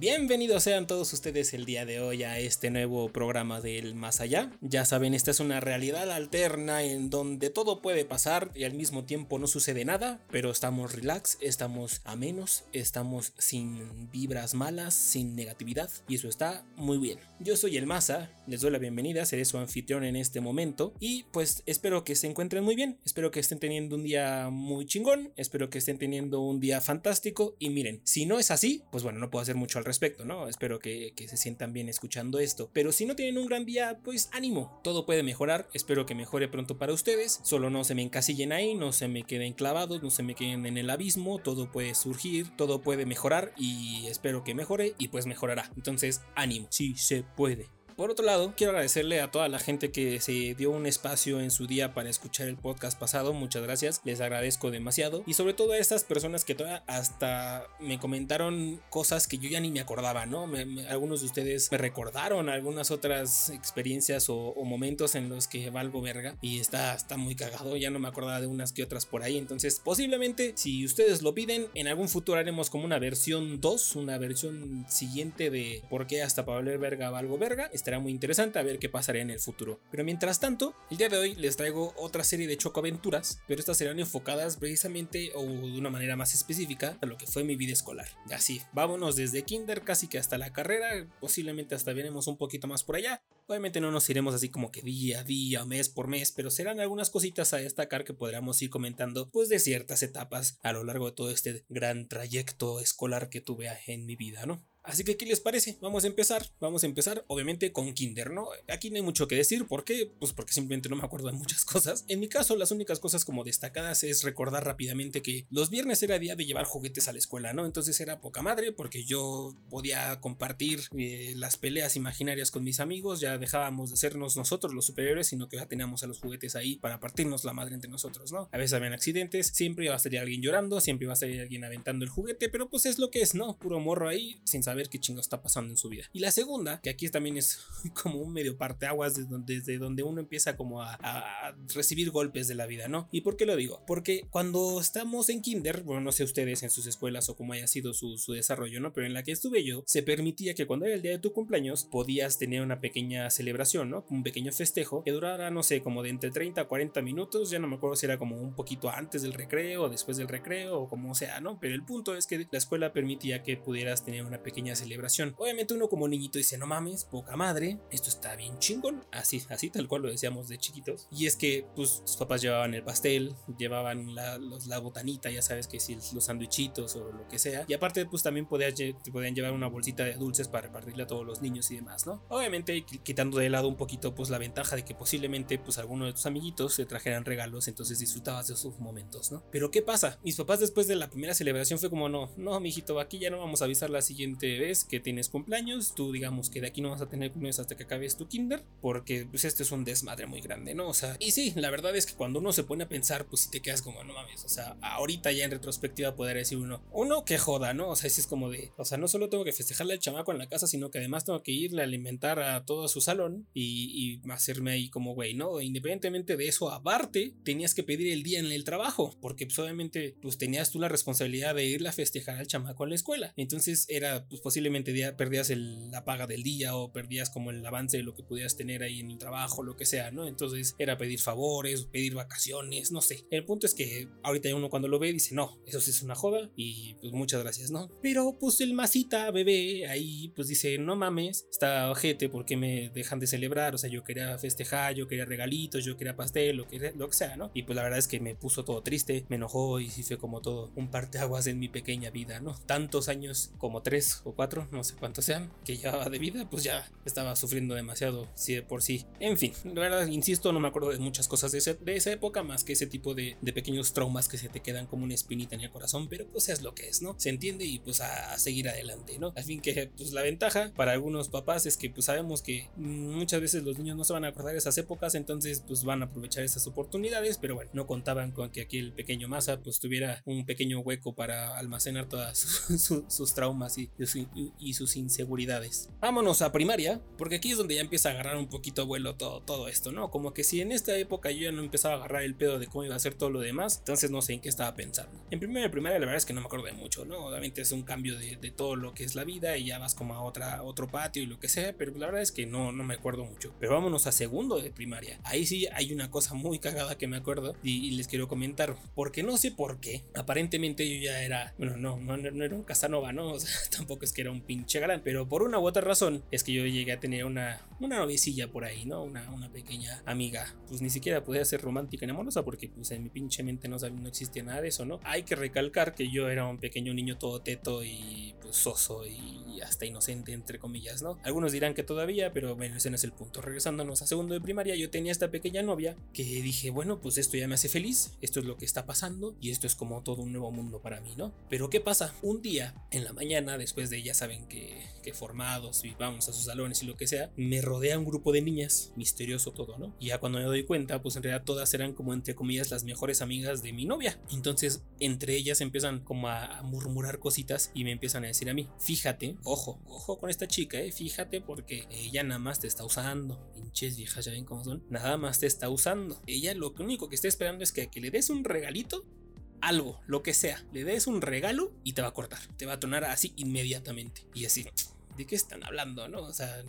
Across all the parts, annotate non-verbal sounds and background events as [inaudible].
Bienvenidos sean todos ustedes el día de hoy a este nuevo programa del Más Allá. Ya saben, esta es una realidad alterna en donde todo puede pasar y al mismo tiempo no sucede nada, pero estamos relax, estamos a menos, estamos sin vibras malas, sin negatividad y eso está muy bien. Yo soy el Masa, les doy la bienvenida, seré su anfitrión en este momento y pues espero que se encuentren muy bien, espero que estén teniendo un día muy chingón, espero que estén teniendo un día fantástico y miren, si no es así, pues bueno, no puedo hacer mucho al ¿no? Espero que, se sientan bien escuchando esto. Pero si no tienen un gran día, pues ánimo, todo puede mejorar, espero que mejore pronto para ustedes, solo no se me encasillen ahí, no se me queden clavados, no se me queden en el abismo, todo puede surgir, todo puede mejorar y espero que mejore y pues mejorará. Entonces, ánimo, sí se puede. Por otro lado, quiero agradecerle a toda la gente que se dio un espacio en su día para escuchar el podcast pasado. Muchas gracias, les agradezco demasiado. Y sobre todo a estas personas que todavía hasta me comentaron cosas que yo ya ni me acordaba, ¿no? algunos de ustedes me recordaron algunas otras experiencias o, momentos en los que valgo verga. Y está, está muy cagado, ya no me acordaba de unas que otras por ahí. Entonces, posiblemente, si ustedes lo piden, en algún futuro haremos como una versión 2, una versión siguiente de por qué hasta para valer verga valgo verga será muy interesante a ver qué pasará en el futuro. Pero mientras tanto, el día de hoy les traigo otra serie de chocoaventuras, pero estas serán enfocadas precisamente o de una manera más específica a lo que fue mi vida escolar. Así, vámonos desde kinder casi que hasta la carrera, posiblemente hasta veremos un poquito más por allá. Obviamente no nos iremos así como que día a día, mes por mes, pero serán algunas cositas a destacar que podríamos ir comentando pues de ciertas etapas a lo largo de todo este gran trayecto escolar que tuve en mi vida, ¿no? Así que, ¿qué les parece? Vamos a empezar. Vamos a empezar, obviamente, con Kinder, ¿no? Aquí no hay mucho que decir. ¿Por qué? Pues porque simplemente no me acuerdo de muchas [laughs] cosas. En mi caso, las únicas cosas como destacadas es recordar rápidamente que los viernes era día de llevar juguetes a la escuela, ¿no? Entonces era poca madre porque yo podía compartir eh, las peleas imaginarias con mis amigos. Ya dejábamos de sernos nosotros los superiores, sino que ya teníamos a los juguetes ahí para partirnos la madre entre nosotros, ¿no? A veces habían accidentes, siempre iba a salir alguien llorando, siempre iba a salir alguien aventando el juguete, pero pues es lo que es, ¿no? Puro morro ahí, sin saber qué chingo está pasando en su vida. Y la segunda, que aquí también es [laughs] como un medio parteaguas desde donde, desde donde uno empieza como a, recibir golpes de la vida, ¿no? ¿Y por qué lo digo? Porque cuando estamos en kinder, bueno, no sé ustedes en sus escuelas o cómo haya sido su, su desarrollo, ¿no? Pero en la que estuve yo, se permitía que cuando era el día de tu cumpleaños, podías tener una pequeña celebración, ¿no? Un pequeño festejo que durara, no sé, como de entre 30 a 40 minutos, ya no me acuerdo si era como un poquito antes del recreo después del recreo o como sea, ¿no? Pero el punto es que la escuela permitía que pudieras tener una pequeña celebración Obviamente uno como niñito dice, no mames, poca madre, esto está bien chingón. Así, así tal cual lo decíamos de chiquitos. Y es que pues tus papás llevaban el pastel, llevaban la, la botanita, ya sabes que si los sandwichitos o lo que sea. Y aparte pues también podías, podían llevar una bolsita de dulces para repartirle a todos los niños y demás, ¿no? Obviamente quitando de lado un poquito pues la ventaja de que posiblemente pues alguno de tus amiguitos se trajeran regalos, entonces disfrutabas de esos momentos, ¿no? Pero ¿qué pasa? Mis papás después de la primera celebración fue como, no, no, mijito, aquí ya no vamos a avisar la siguiente vez que tienes cumpleaños, tú digamos que de aquí no vas a tener cumpleaños hasta que acabes tu kinder, porque pues este es un desmadre muy grande, ¿no? O sea, y sí, la verdad es que cuando uno se pone a pensar, pues si te quedas como, no mames, o sea, ahorita ya en retrospectiva poder decir uno, uno que joda, ¿no? O sea, si es como de, o sea, no solo tengo que festejarle al chamaco en la casa, sino que además tengo que irle a alimentar a todo su salón y, hacerme ahí como güey, ¿no? Independientemente de eso, aparte, tenías que pedir el día en el trabajo, porque pues obviamente pues tenías tú la responsabilidad de irle a festejar al chamaco en la escuela. Entonces era pues posiblemente perdías la paga del día o perdías como el avance de lo que pudieras tener ahí en el trabajo, lo que sea, ¿no? Entonces era pedir favores, pedir vacaciones, no sé. El punto es que ahorita uno cuando lo ve dice, no, eso sí es una joda y pues muchas gracias, ¿no? Pero pues el masita bebé ahí pues dice, no mames, está ojete, ¿por qué me dejan de celebrar? O sea, yo quería festejar, yo quería regalitos, yo quería pastel, lo que, lo que sea, ¿no? Y pues la verdad es que me puso todo triste, me enojó y sí fue como todo un parteaguas en mi pequeña vida, ¿no? Tantos años como tres cuatro, no sé cuántos sean, que llevaba de vida, pues ya estaba sufriendo demasiado, sí de por sí. En fin, la verdad, insisto, no me acuerdo de muchas cosas de, de esa época, más que ese tipo de, de, pequeños traumas que se te quedan como una espinita en el corazón, pero pues es lo que es, ¿no? Se entiende y pues a, seguir adelante, ¿no? Al fin que, pues la ventaja para algunos papás es que pues sabemos que muchas veces los niños no se van a acordar de esas épocas, entonces pues van a aprovechar esas oportunidades, pero bueno, no contaban con que aquí el pequeño masa pues tuviera un pequeño hueco para almacenar todas [laughs] sus, sus traumas y, y su y sus inseguridades. Vámonos a primaria, porque aquí es donde ya empieza a agarrar un poquito vuelo todo, todo esto, ¿no? Como que si en esta época yo ya no empezaba a agarrar el pedo de cómo iba a ser todo lo demás, entonces no sé en qué estaba pensando. En primaria y primaria la verdad es que no me acuerdo de mucho, ¿no? Obviamente es un cambio de, de, todo lo que es la vida y ya vas como a otra, otro patio y lo que sea, pero la verdad es que no, no me acuerdo mucho. Pero vámonos a segundo de primaria. Ahí sí hay una cosa muy cagada que me acuerdo y, y les quiero comentar, porque no sé por qué. Aparentemente yo ya era, bueno, no, no, no era un Casanova, ¿no? [laughs] O sea, tampoco es que era un pinche galán, pero por una u otra razón es que yo llegué a tener una, una novicilla por ahí, ¿no? Una, una pequeña amiga. Pues ni siquiera podía ser romántica ni amorosa porque pues en mi pinche mente no, no existía nada de eso, ¿no? Hay que recalcar que yo era un pequeño niño todo teto y pues soso y hasta inocente entre comillas, ¿no? Algunos dirán que todavía, pero bueno, ese no es el punto. Regresándonos a segundo de primaria, yo tenía esta pequeña novia que dije, bueno, pues esto ya me hace feliz, esto es lo que está pasando y esto es como todo un nuevo mundo para mí, ¿no? Pero ¿qué pasa? Un día en la mañana, después de ya saben que, que formados y vamos a sus salones y lo que sea, me rodea un grupo de niñas, misterioso todo, ¿no? Y ya cuando me doy cuenta, pues en realidad todas eran como entre comillas las mejores amigas de mi novia. Entonces, entre ellas empiezan como a murmurar cositas y me empiezan a decir a mí, fíjate, ojo, ojo con esta chica, eh, fíjate porque ella nada más te está usando. Pinches viejas, ya ven cómo son. Nada más te está usando. Ella lo único que está esperando es que, que le des un regalito algo, lo que sea, le des un regalo y te va a cortar, te va a tronar así inmediatamente. Y así, ¿de qué están hablando? ¿No? O sea,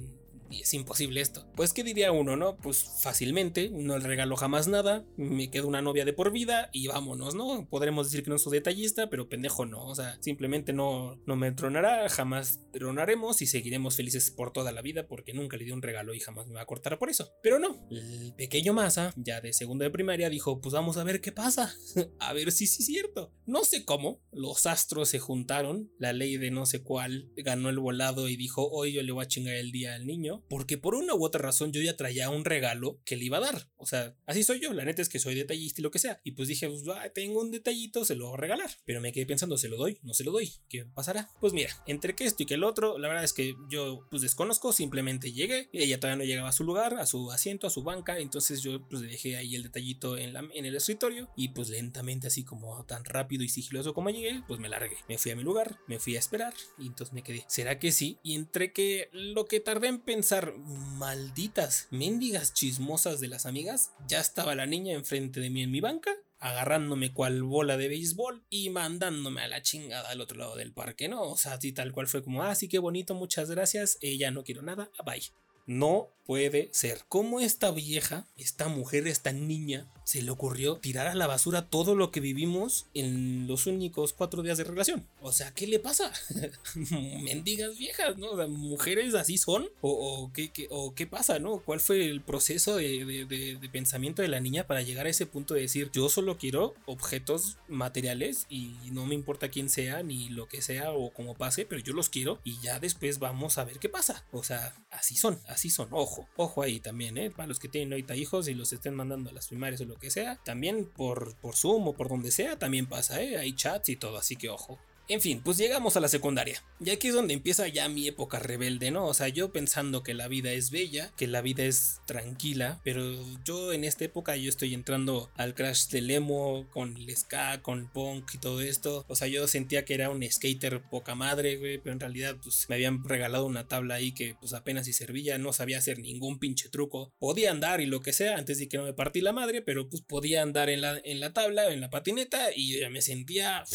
y es imposible esto. Pues, ¿qué diría uno, no? Pues fácilmente, no le regalo jamás nada, me quedo una novia de por vida y vámonos, ¿no? Podremos decir que no soy detallista, pero pendejo no, o sea, simplemente no, no me tronará, jamás tronaremos y seguiremos felices por toda la vida porque nunca le di un regalo y jamás me va a cortar por eso. Pero no, el pequeño Masa, ya de segundo de primaria, dijo, pues vamos a ver qué pasa, [laughs] a ver si sí es cierto. No sé cómo, los astros se juntaron, la ley de no sé cuál ganó el volado y dijo, hoy yo le voy a chingar el día al niño porque por una u otra razón yo ya traía un regalo que le iba a dar. O sea, así soy yo, la neta es que soy detallista y lo que sea. Y pues dije, pues, tengo un detallito, se lo voy a regalar. Pero me quedé pensando, ¿se lo doy? ¿No se lo doy? ¿Qué pasará? Pues mira, entre que esto y que el otro, la verdad es que yo pues desconozco, simplemente llegué. Ella todavía no llegaba a su lugar, a su asiento, a su banca. Entonces yo pues dejé ahí el detallito en, la, en el escritorio y pues lentamente, así como tan rápido y sigiloso como llegué, pues me largué. Me fui a mi lugar, me fui a esperar y entonces me quedé. ¿Será que sí? Y entre que lo que tardé en pensar malditas, mendigas chismosas de las amigas, ya estaba la niña enfrente de mí en mi banca, agarrándome cual bola de béisbol y mandándome a la chingada al otro lado del parque, ¿no? O sea, así tal cual fue como, ah, sí, qué bonito, muchas gracias, ella no quiero nada, bye. No puede ser. ¿Cómo esta vieja, esta mujer, esta niña, se le ocurrió tirar a la basura todo lo que vivimos en los únicos cuatro días de relación? O sea, ¿qué le pasa? [laughs] Mendigas viejas, ¿no? O sea, ¿mujeres así son? ¿O, qué, o qué, pasa, no? ¿Cuál fue el proceso de, pensamiento de la niña para llegar a ese punto de decir, yo solo quiero objetos materiales y no me importa quién sea, ni lo que sea o cómo pase, pero yo los quiero y ya después vamos a ver qué pasa? O sea, así son, así son. Ojo, ojo ahí también, ¿eh? Para los que tienen ahorita hijos y los estén mandando a las primarias o lo que sea, también por, por Zoom o por donde sea, también pasa, ¿eh? Hay chats y todo, así que ojo. En fin, pues llegamos a la secundaria. Y aquí es donde empieza ya mi época rebelde, ¿no? O sea, yo pensando que la vida es bella, que la vida es tranquila, pero yo en esta época yo estoy entrando al crash del emo, con el ska, con el punk y todo esto. O sea, yo sentía que era un skater poca madre, güey, pero en realidad pues me habían regalado una tabla ahí que pues apenas si servía, no sabía hacer ningún pinche truco. Podía andar y lo que sea antes de que no me partí la madre, pero pues podía andar en la, en la tabla, en la patineta y me sentía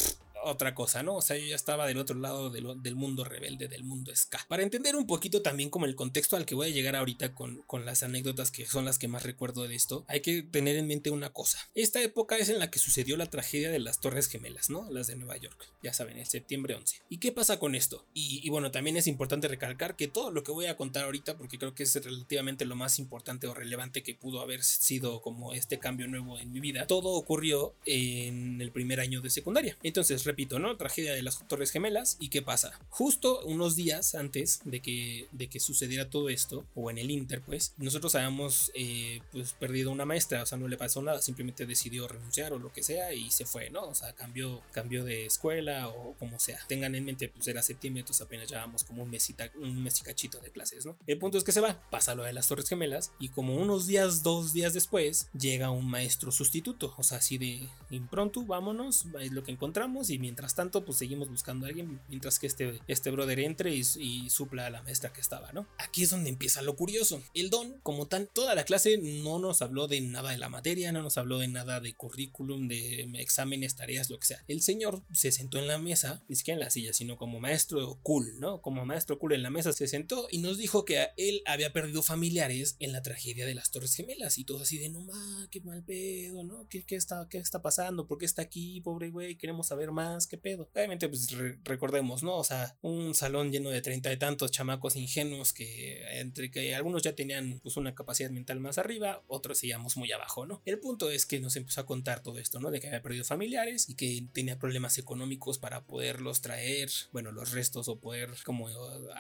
otra cosa, ¿no? O sea, yo ya estaba del otro lado del mundo rebelde, del mundo ska. Para entender un poquito también como el contexto al que voy a llegar ahorita con, con las anécdotas que son las que más recuerdo de esto, hay que tener en mente una cosa. Esta época es en la que sucedió la tragedia de las Torres Gemelas, ¿no? Las de Nueva York, ya saben, el septiembre 11. ¿Y qué pasa con esto? Y, bueno, también es importante recalcar que todo lo que voy a contar ahorita, porque creo que es relativamente lo más importante o relevante que pudo haber sido como este cambio nuevo en mi vida, todo ocurrió en el primer año de secundaria. Entonces, repito, ¿no? Tragedia de las Torres Gemelas. ¿Y qué pasa? Justo unos días antes de que, de que sucediera todo esto, o en el Inter, pues, nosotros habíamos eh, pues, perdido una maestra, o sea, no le pasó nada, simplemente decidió renunciar o lo que sea y se fue, ¿no? O sea, cambió, cambió de escuela o como sea. Tengan en mente, pues era septiembre, entonces apenas llevábamos como un mesita, un mes y cachito de clases, ¿no? El punto es que se va, pasa lo de las Torres Gemelas y como unos días, dos días después, llega un maestro sustituto, o sea, así de impronto, vámonos, es lo que encontramos y Mientras tanto, pues seguimos buscando a alguien mientras que este, este brother entre y, y supla a la maestra que estaba, ¿no? Aquí es donde empieza lo curioso. El don, como tal, toda la clase no nos habló de nada de la materia, no nos habló de nada de currículum, de exámenes, tareas, lo que sea. El señor se sentó en la mesa, ni siquiera en la silla, sino como maestro cool, ¿no? Como maestro cool en la mesa se sentó y nos dijo que él había perdido familiares en la tragedia de las Torres Gemelas y todo así de no ma, qué mal pedo, ¿no? ¿Qué, qué, está, ¿Qué está pasando? ¿Por qué está aquí, pobre güey? Queremos saber más, qué pedo. Obviamente, pues recordemos, ¿no? O sea, un salón lleno de treinta y tantos chamacos ingenuos que entre que algunos ya tenían pues una capacidad mental más arriba, otros seguíamos muy abajo, ¿no? El punto es que nos empezó a contar todo esto, ¿no? De que había perdido familiares y que tenía problemas económicos para poderlos traer, bueno, los restos o poder como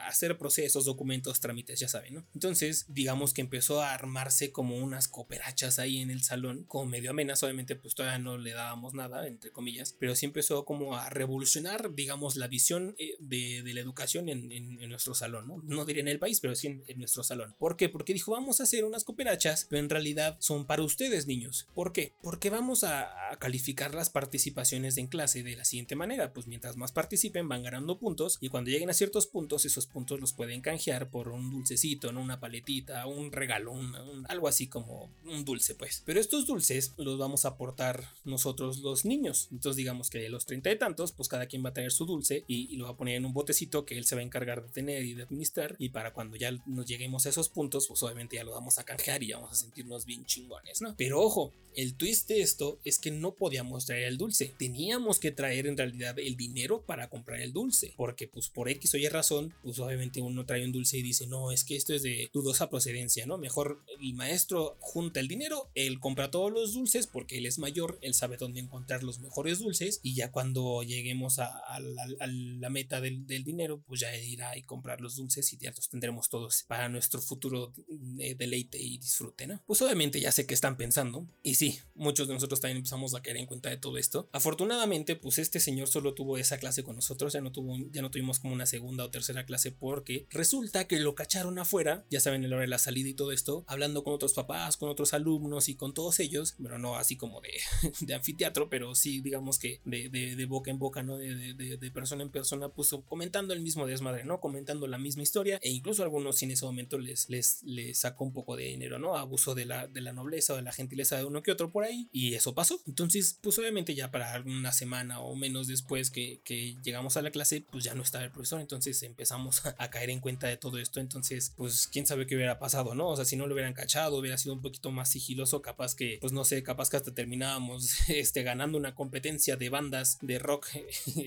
hacer procesos, documentos, trámites, ya saben, ¿no? Entonces, digamos que empezó a armarse como unas cooperachas ahí en el salón, como medio amenas, obviamente pues todavía no le dábamos nada, entre comillas, pero sí empezó como a revolucionar, digamos, la visión eh, de, de la educación en, en, nuestro salón, ¿no? No diría en el país, pero sí en, nuestro salón. ¿Por qué? Porque dijo, vamos a hacer unas cooperachas, pero en realidad son para ustedes, niños. ¿Por qué? Porque vamos a, calificar las participaciones en clase de la siguiente manera, pues mientras más participen van ganando puntos y cuando lleguen a ciertos puntos, esos puntos los pueden canjear por un dulcecito, ¿no? Una paletita, un regalo, un, algo así como un dulce, pues. Pero estos dulces los vamos a aportar nosotros los niños. Entonces digamos que los 30 entre tantos, pues cada quien va a traer su dulce y, lo va a poner en un botecito que él se va a encargar de tener y de administrar. Y para cuando ya nos lleguemos a esos puntos, pues obviamente ya lo vamos a canjear y vamos a sentirnos bien chingones, ¿no? Pero ojo, el twist de esto es que no podíamos traer el dulce. Teníamos que traer en realidad el dinero para comprar el dulce. Porque pues por X o Y razón, pues obviamente uno trae un dulce y dice, no, es que esto es de dudosa procedencia, ¿no? Mejor el maestro junta el dinero, él compra todos los dulces porque él es mayor, él sabe dónde encontrar los mejores dulces y ya cuando lleguemos a, a, a, a la meta del, del, dinero, pues ya irá y comprar los dulces y ya los tendremos todos para nuestro futuro eh, deleite y disfrute, ¿no? Pues obviamente ya sé que están pensando y sí, muchos de nosotros también empezamos a caer en cuenta de todo esto. Afortunadamente, pues este señor solo tuvo esa clase con nosotros, ya no, tuvo, ya no tuvimos como una segunda o tercera clase porque resulta que lo cacharon afuera, ya saben el hora de la salida y todo esto, hablando con otros papás, con otros alumnos y con todos ellos, pero no así como de, [laughs] de anfiteatro, pero sí digamos que de, de, de boca en boca, ¿no? De, de, persona en persona, pues comentando el mismo desmadre, ¿no? Comentando la misma historia e incluso algunos en ese momento les, les, les sacó un poco de dinero, ¿no? Abuso de la, de la nobleza o de la gentileza de uno que otro por ahí y eso pasó. Entonces, pues obviamente ya para una semana o menos después que, que llegamos a la clase, pues ya no estaba el profesor, entonces empezamos [laughs] a, caer en cuenta de todo esto, entonces, pues quién sabe qué hubiera pasado, ¿no? O sea, si no lo hubieran cachado, hubiera sido un poquito más sigiloso, capaz que, pues no sé, capaz que hasta terminábamos [laughs] este, ganando una competencia de bandas de rock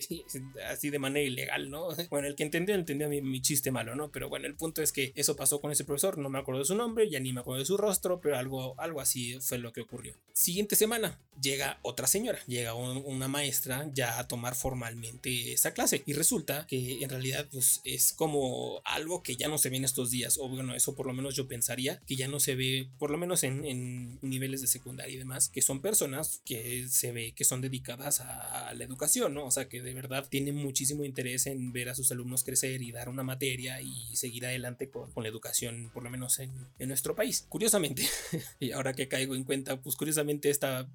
[laughs] así de manera ilegal, ¿no? Bueno, el que entendió, entendió mi, mi chiste malo, ¿no? Pero bueno, el punto es que eso pasó con ese profesor, no me acuerdo de su nombre, ya ni me acuerdo de su rostro, pero algo, algo así fue lo que ocurrió. Siguiente semana llega otra señora, llega un, una maestra ya a tomar formalmente esa clase y resulta que en realidad pues es como algo que ya no se ve en estos días o bueno eso por lo menos yo pensaría que ya no se ve por lo menos en, en niveles de secundaria y demás que son personas que se ve que son dedicadas a, la educación, ¿no? O sea que de verdad tienen muchísimo interés en ver a sus alumnos crecer y dar una materia y seguir adelante con, con la educación por lo menos en, en nuestro país. Curiosamente, [laughs] y ahora que caigo en cuenta, pues curiosamente esta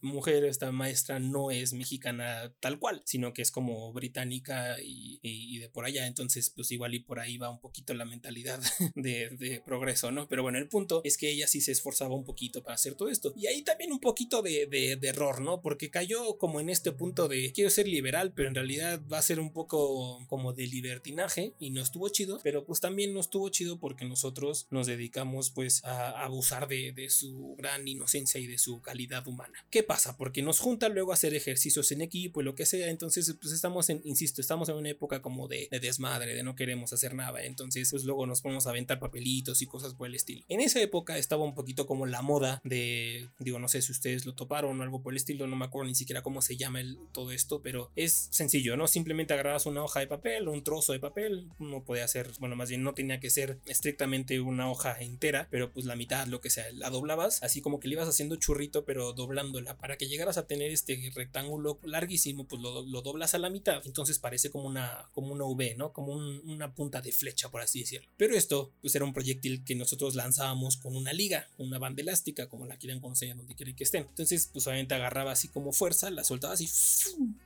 mujer, esta maestra no es mexicana tal cual, sino que es como británica y, y, de por allá. Entonces, pues igual y por ahí va un poquito la mentalidad [laughs] de, progreso, ¿no? Pero bueno, el punto es que ella sí se esforzaba un poquito para hacer todo esto. Y ahí también un poquito de, de error, ¿no? Porque cayó como en este punto de quiero ser liberal, pero en realidad va a ser un poco como de libertinaje y no estuvo chido, pero pues también no estuvo chido porque nosotros nos dedicamos pues a, abusar de, su gran inocencia y de su calidad humana. ¿Qué pasa? Porque nos junta luego a hacer ejercicios en equipo y lo que sea, entonces pues estamos en, insisto, estamos en una época como de, de desmadre, de no queremos hacer nada, entonces pues luego nos ponemos a aventar papelitos y cosas por el estilo. En esa época estaba un poquito como la moda de, digo, no sé si ustedes lo toparon o algo por el estilo, no me acuerdo ni siquiera cómo se llama el, todo esto, pero es sencillo, ¿no? Simplemente agarrabas una hoja de papel, un trozo de papel, no podía ser, bueno, más bien no tenía que ser estrictamente una hoja entera, pero pues la mitad, lo que sea, la doblabas, así como que le ibas haciendo churrito, pero doblándola para que llegaras a tener este rectángulo larguísimo, pues lo, lo doblas a la mitad, entonces parece como una, como una V, ¿no? Como un, una punta de flecha, por así decirlo. Pero esto, pues era un proyectil que nosotros lanzábamos con una liga, una banda elástica, como la quieran conocer, donde quieren que estén. Entonces, pues obviamente agarraba así como fuerza, la soltabas y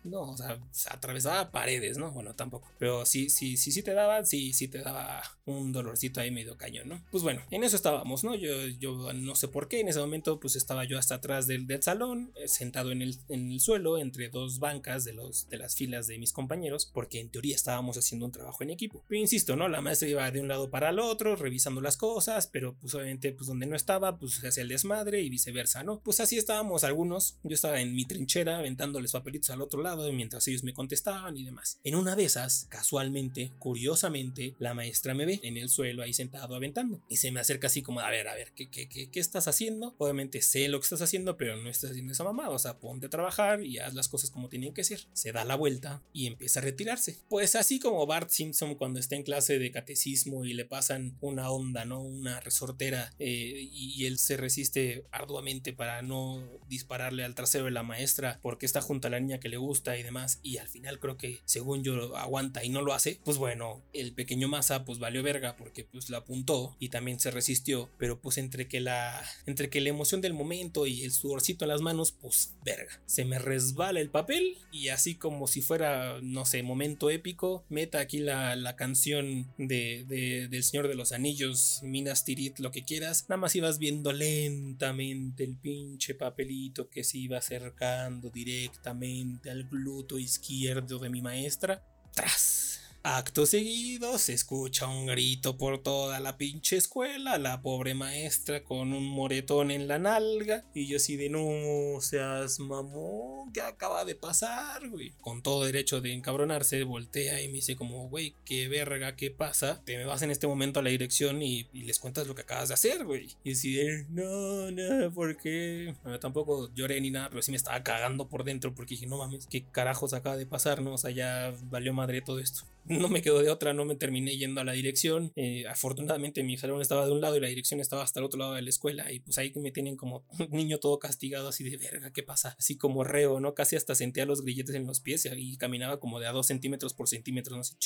no, o sea, atravesaba paredes, ¿no? Bueno, tampoco. Pero sí, sí, sí, sí te daba, sí, sí te daba un dolorcito ahí medio cañón, ¿no? Pues bueno, en eso estábamos, ¿no? Yo, yo no sé por qué, en ese momento pues estaba yo hasta atrás del, del salón, eh, sentado en el, en el suelo, entre dos bancas de, los, de las filas de mis compañeros, porque en teoría estábamos haciendo un trabajo en equipo. Pero insisto, ¿no? La maestra iba de un lado para el otro, revisando las cosas, pero pues obviamente pues donde no estaba, pues se hacía el desmadre y viceversa, ¿no? Pues así estábamos algunos, yo estaba en mi trinchera aventándoles papelitos al otro lado mientras ellos me contestaban y demás. En una de esas, casualmente, curiosamente, la maestra me ve en el suelo ahí sentado aventando y se me acerca así como, a ver, a ver, ¿qué, qué, qué, qué estás haciendo? Obviamente sé lo que estás haciendo, pero no estás haciendo esa mamada, o sea, ponte a trabajar y haz las cosas como tienen que ser. Se da la vuelta y empieza a retirarse. Pues así como Bart Simpson cuando está en clase de catecismo y le pasan una onda, ¿no? Una resortera eh, y él se resiste arduamente para no dispararle al trasero de la maestra porque está junto a la niña que le gusta y demás y al final creo que según yo aguanta y no lo hace, pues bueno, el pequeño masa pues valió verga porque pues la apuntó y también se resistió, pero pues entre que la entre que la emoción del momento y el sudorcito en las manos, pues verga, se me resbala el papel y así como si fuera, no sé, momento épico, meta aquí la, la canción de, de, del Señor de los Anillos, Minas Tirith, lo que quieras, nada más ibas viendo lentamente el pinche papelito que se iba acercando directamente al gluto izquierdo de mi maestra. ¡Tras! Acto seguido se escucha un grito por toda la pinche escuela, la pobre maestra con un moretón en la nalga y yo así de no seas mamón, ¿qué acaba de pasar, güey? Con todo derecho de encabronarse, voltea y me dice como, güey, qué verga, ¿qué pasa? Te me vas en este momento a la dirección y, les cuentas lo que acabas de hacer, güey. Y así de, no, no, ¿por qué? Bueno, tampoco lloré ni nada, pero sí me estaba cagando por dentro porque dije, no mames, ¿qué carajos acaba de pasar, no? O sea, ya valió madre todo esto no me quedó de otra, no me terminé yendo a la dirección. Eh, afortunadamente mi salón estaba de un lado y la dirección estaba hasta el otro lado de la escuela y pues ahí me tienen como [laughs] niño todo castigado así de verga, ¿qué pasa? Así como reo, ¿no? Casi hasta sentía los grilletes en los pies y caminaba como de a dos centímetros por centímetro, no sé,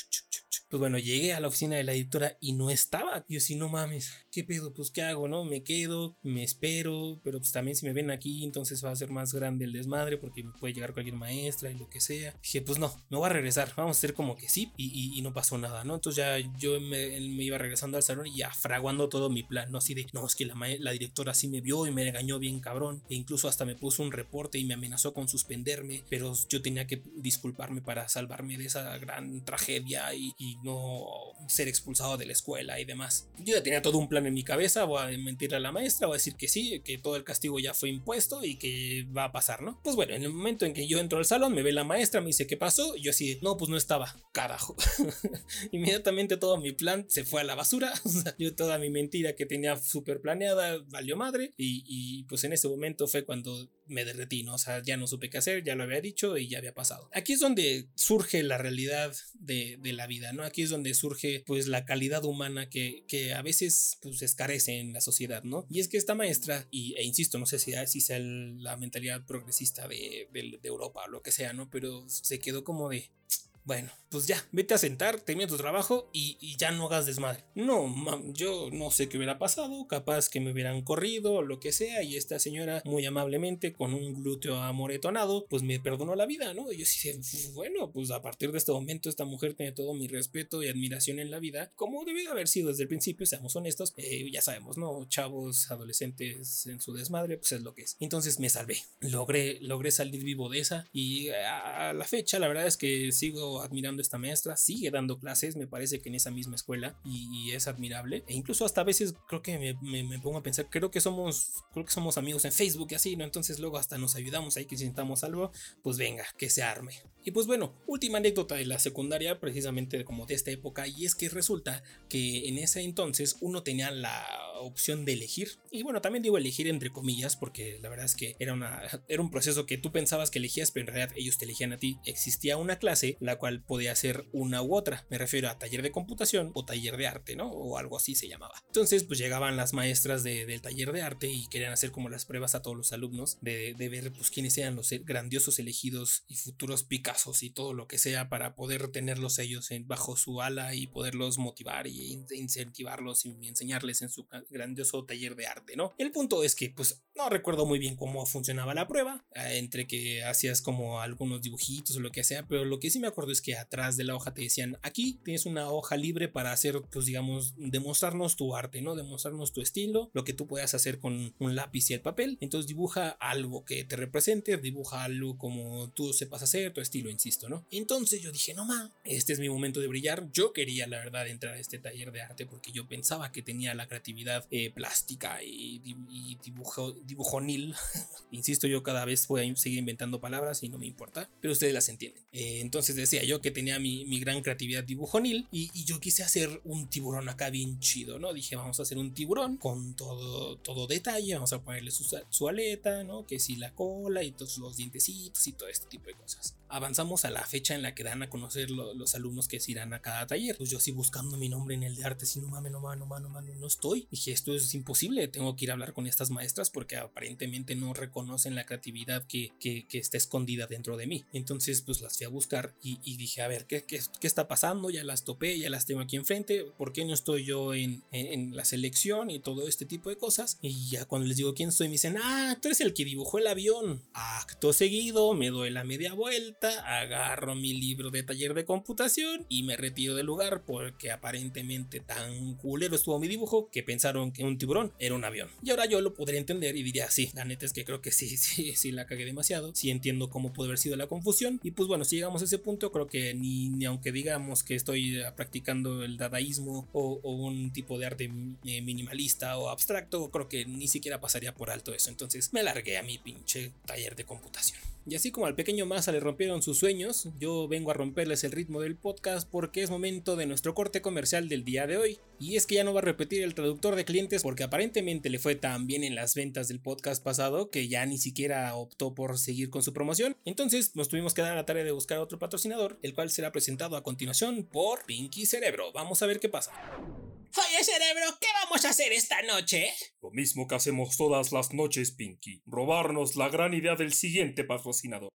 Pues bueno, llegué a la oficina de la editora y no estaba. Yo sí, no mames, ¿qué pedo? Pues ¿qué hago, no? Me quedo, me espero, pero pues también si me ven aquí, entonces va a ser más grande el desmadre porque me puede llegar cualquier maestra y lo que sea. Dije, pues no, me voy a regresar, vamos a hacer como que sí y, no pasó nada, ¿no? Entonces ya yo me, iba regresando al salón y ya fraguando todo mi plan, ¿no? Así de, no, es que la, la directora sí me vio y me regañó bien cabrón, e incluso hasta me puso un reporte y me amenazó con suspenderme, pero yo tenía que disculparme para salvarme de esa gran tragedia y, no ser expulsado de la escuela y demás. Yo ya tenía todo un plan en mi cabeza, voy a mentir a la maestra, voy a decir que sí, que todo el castigo ya fue impuesto y que va a pasar, ¿no? Pues bueno, en el momento en que yo entro al salón, me ve la maestra, me dice, ¿qué pasó? Y yo así, no, pues no estaba, carajo. [laughs] Inmediatamente todo mi plan se fue a la basura. [laughs] yo toda mi mentira que tenía súper planeada valió madre. Y, pues en ese momento fue cuando me derretí, ¿no? O sea, ya no supe qué hacer, ya lo había dicho y ya había pasado. Aquí es donde surge la realidad de, la vida, ¿no? Aquí es donde surge pues la calidad humana que, que a veces pues escarece en la sociedad, ¿no? Y es que esta maestra, y, e insisto, no sé si, si sea la mentalidad progresista de, de Europa o lo que sea, ¿no? Pero se quedó como de, bueno, pues ya, vete a sentar, termina tu trabajo y, ya no hagas desmadre. No, mam, yo no sé qué hubiera pasado, capaz que me hubieran corrido o lo que sea, y esta señora, muy amablemente, con un glúteo amoretonado, pues me perdonó la vida, ¿no? Y yo sí, bueno, pues a partir de este momento, esta mujer tiene todo mi respeto y admiración en la vida, como debió haber sido desde el principio, seamos honestos, eh, ya sabemos, ¿no? Chavos, adolescentes en su desmadre, pues es lo que es. Entonces me salvé, logré, logré salir vivo de esa, y a la fecha, la verdad es que sigo admirando esta maestra, sigue dando clases, me parece que en esa misma escuela y, es admirable. E incluso hasta a veces creo que me, pongo a pensar, creo que somos, creo que somos amigos en Facebook y así, ¿no? Entonces luego hasta nos ayudamos ahí que sintamos algo, pues venga, que se arme. Y pues bueno, última anécdota de la secundaria, precisamente como de esta época, y es que resulta que en ese entonces uno tenía la opción de elegir, y bueno, también digo elegir entre comillas, porque la verdad es que era, una, era un proceso que tú pensabas que elegías, pero en realidad ellos te elegían a ti. Existía una clase la cual podía ser una u otra. Me refiero a taller de computación o taller de arte, ¿no? O algo así se llamaba. Entonces, pues llegaban las maestras del taller de arte y querían hacer como las pruebas a todos los alumnos de, ver, pues, quiénes eran los grandiosos elegidos y futuros Picassos y todo lo que sea para poder tenerlos ellos en, bajo su ala y poderlos motivar y incentivarlos y enseñarles en su, grandioso taller de arte, ¿no? El punto es que, pues, no recuerdo muy bien cómo funcionaba la prueba, eh, entre que hacías como algunos dibujitos o lo que sea, pero lo que sí me acuerdo es que atrás de la hoja te decían, aquí tienes una hoja libre para hacer, pues, digamos, demostrarnos tu arte, ¿no? Demostrarnos tu estilo, lo que tú puedas hacer con un lápiz y el papel. Entonces dibuja algo que te represente, dibuja algo como tú sepas hacer, tu estilo, insisto, ¿no? Entonces yo dije, no ma, este es mi momento de brillar. Yo quería, la verdad, entrar a este taller de arte porque yo pensaba que tenía la creatividad eh, plástica y, dibujo, dibujonil. [laughs] Insisto, yo cada vez voy a seguir inventando palabras y no me importa, pero ustedes las entienden. Eh, entonces decía yo que tenía mi, gran creatividad dibujonil y, yo quise hacer un tiburón acá bien chido, ¿no? Dije, vamos a hacer un tiburón con todo, todo detalle, vamos a ponerle su, su aleta, ¿no? Que si la cola y todos los dientecitos y todo este tipo de cosas avanzamos a la fecha en la que dan a conocer los alumnos que se irán a cada taller. Pues yo así buscando mi nombre en el de arte, si no mames, no mames, no mames, no mames, no estoy. Dije, esto es imposible, tengo que ir a hablar con estas maestras porque aparentemente no reconocen la creatividad que, que, está escondida dentro de mí. Entonces, pues las fui a buscar y, dije, a ver, ¿qué, ¿qué, qué, está pasando? Ya las topé, ya las tengo aquí enfrente, ¿por qué no estoy yo en, en, la selección y todo este tipo de cosas? Y ya cuando les digo quién soy, me dicen, ah, tú eres el que dibujó el avión. Acto seguido, me doy la media vuelta agarro mi libro de taller de computación y me retiro del lugar porque aparentemente tan culero estuvo mi dibujo que pensaron que un tiburón era un avión. Y ahora yo lo podría entender y diría, sí, la neta es que creo que sí, [laughs] sí, sí la cagué demasiado, sí entiendo cómo puede haber sido la confusión y pues bueno, si llegamos a ese punto creo que ni, ni aunque digamos que estoy practicando el dadaísmo o, o un tipo de arte eh, minimalista o abstracto, creo que ni siquiera pasaría por alto eso, entonces me largué a mi pinche taller de computación. Y así como al pequeño Masa le rompieron sus sueños, yo vengo a romperles el ritmo del podcast porque es momento de nuestro corte comercial del día de hoy. Y es que ya no va a repetir el traductor de clientes porque aparentemente le fue tan bien en las ventas del podcast pasado que ya ni siquiera optó por seguir con su promoción. Entonces nos tuvimos que dar la tarea de buscar otro patrocinador, el cual será presentado a continuación por Pinky Cerebro. Vamos a ver qué pasa. Oye, cerebro, ¿qué vamos a hacer esta noche? Lo mismo que hacemos todas las noches, Pinky. Robarnos la gran idea del siguiente patrocinador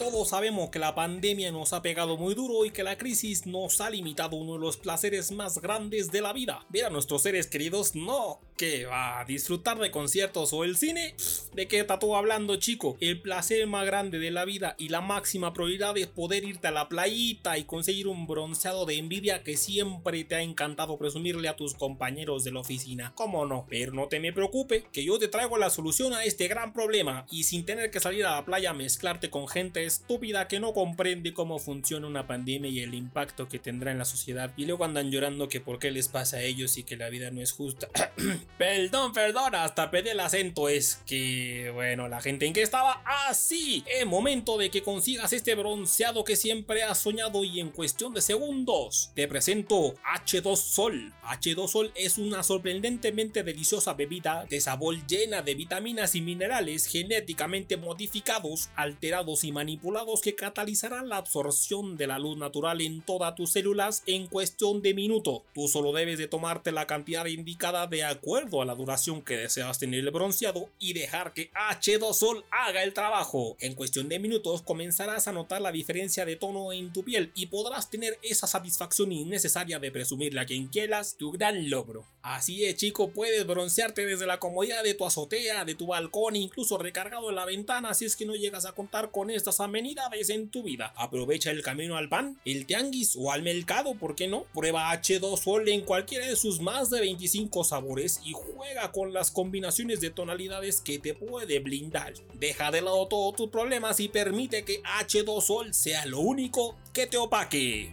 todos sabemos que la pandemia nos ha pegado muy duro y que la crisis nos ha limitado uno de los placeres más grandes de la vida. Ver a nuestros seres queridos, no. ¿Qué va? ¿A disfrutar de conciertos o el cine? ¿De qué está todo hablando, chico? El placer más grande de la vida y la máxima prioridad es poder irte a la playita y conseguir un bronceado de envidia que siempre te ha encantado presumirle a tus compañeros de la oficina. ¿Cómo no? Pero no te me preocupe, que yo te traigo la solución a este gran problema y sin tener que salir a la playa a mezclarte con gente estúpida que no comprende cómo funciona una pandemia y el impacto que tendrá en la sociedad y luego andan llorando que por qué les pasa a ellos y que la vida no es justa. [coughs] perdón, perdón, hasta pedí el acento. Es que, bueno, la gente en que estaba así. es momento de que consigas este bronceado que siempre has soñado y en cuestión de segundos te presento H2 Sol. H2 Sol es una sorprendentemente deliciosa bebida de sabor llena de vitaminas y minerales genéticamente modificados, alterados y manipulados que catalizarán la absorción de la luz natural en todas tus células en cuestión de minuto. Tú solo debes de tomarte la cantidad indicada de acuerdo a la duración que deseas tener el bronceado y dejar que H2 Sol haga el trabajo. En cuestión de minutos comenzarás a notar la diferencia de tono en tu piel y podrás tener esa satisfacción innecesaria de presumirle a quien quieras tu gran logro. Así es chico, puedes broncearte desde la comodidad de tu azotea, de tu balcón, incluso recargado en la ventana si es que no llegas a contar con estas amenidades en tu vida. Aprovecha el camino al pan, el tianguis o al mercado, ¿por qué no? Prueba H2 Sol en cualquiera de sus más de 25 sabores y juega con las combinaciones de tonalidades que te puede blindar. Deja de lado todos tus problemas y permite que H2 Sol sea lo único que te opaque.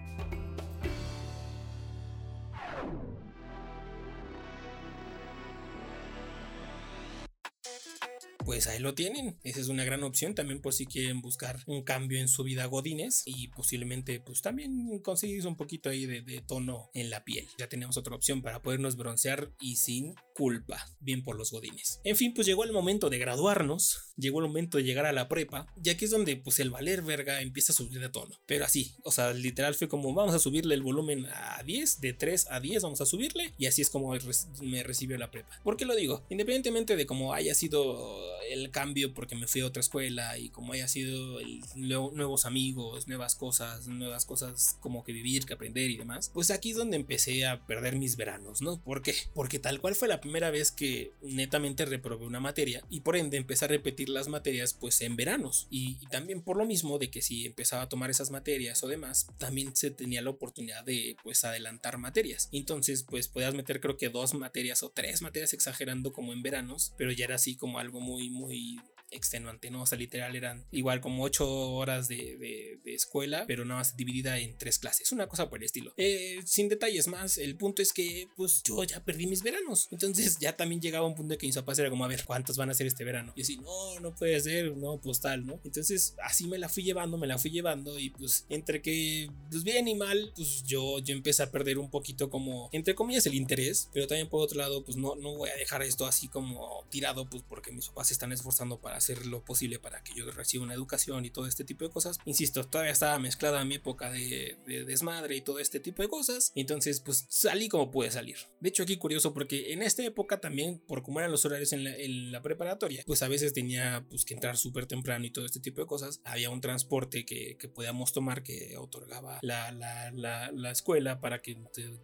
Pues ahí lo tienen. Esa es una gran opción también por si quieren buscar un cambio en su vida godines y posiblemente pues también conseguís un poquito ahí de, de, tono en la piel. Ya tenemos otra opción para podernos broncear y sin culpa. Bien por los godines. En fin, pues llegó el momento de graduarnos, llegó el momento de llegar a la prepa, ya que es donde pues el valer verga empieza a subir de tono. Pero así, o sea, literal fue como vamos a subirle el volumen a 10, de 3 a 10 vamos a subirle y así es como me recibió la prepa. ¿Por qué lo digo? Independientemente de cómo haya sido el cambio porque me fui a otra escuela y como haya sido el, nuevos amigos, nuevas cosas, nuevas cosas como que vivir, que aprender y demás, pues aquí es donde empecé a perder mis veranos, ¿no? ¿Por qué? Porque tal cual fue la primera vez que netamente reprobé una materia y por ende empecé a repetir las materias pues en veranos y, y también por lo mismo de que si empezaba a tomar esas materias o demás, también se tenía la oportunidad de pues adelantar materias. Entonces pues podías meter creo que dos materias o tres materias exagerando como en veranos, pero ya era así como algo muy muy extenuante, ¿no? O sea, literal eran igual como 8 horas de, de, escuela, pero nada más dividida en tres clases, una cosa por el estilo. Eh, sin detalles más, el punto es que pues yo ya perdí mis veranos, entonces ya también llegaba un punto de que mis papás era como, a ver, ¿cuántos van a ser este verano? Y así, no, no puede ser, no, pues tal, ¿no? Entonces así me la fui llevando, me la fui llevando y pues entre que, pues bien y mal, pues yo, yo empecé a perder un poquito como, entre comillas, el interés, pero también por otro lado, pues no, no voy a dejar esto así como tirado, pues porque mis papás se están esforzando para hacer lo posible para que yo reciba una educación y todo este tipo de cosas. Insisto, todavía estaba mezclada mi época de, desmadre y todo este tipo de cosas. Entonces, pues salí como pude salir. De hecho, aquí curioso porque en esta época también, por cómo eran los horarios en la, preparatoria, pues a veces tenía pues, que entrar súper temprano y todo este tipo de cosas. Había un transporte que, podíamos tomar que otorgaba la, la, escuela para que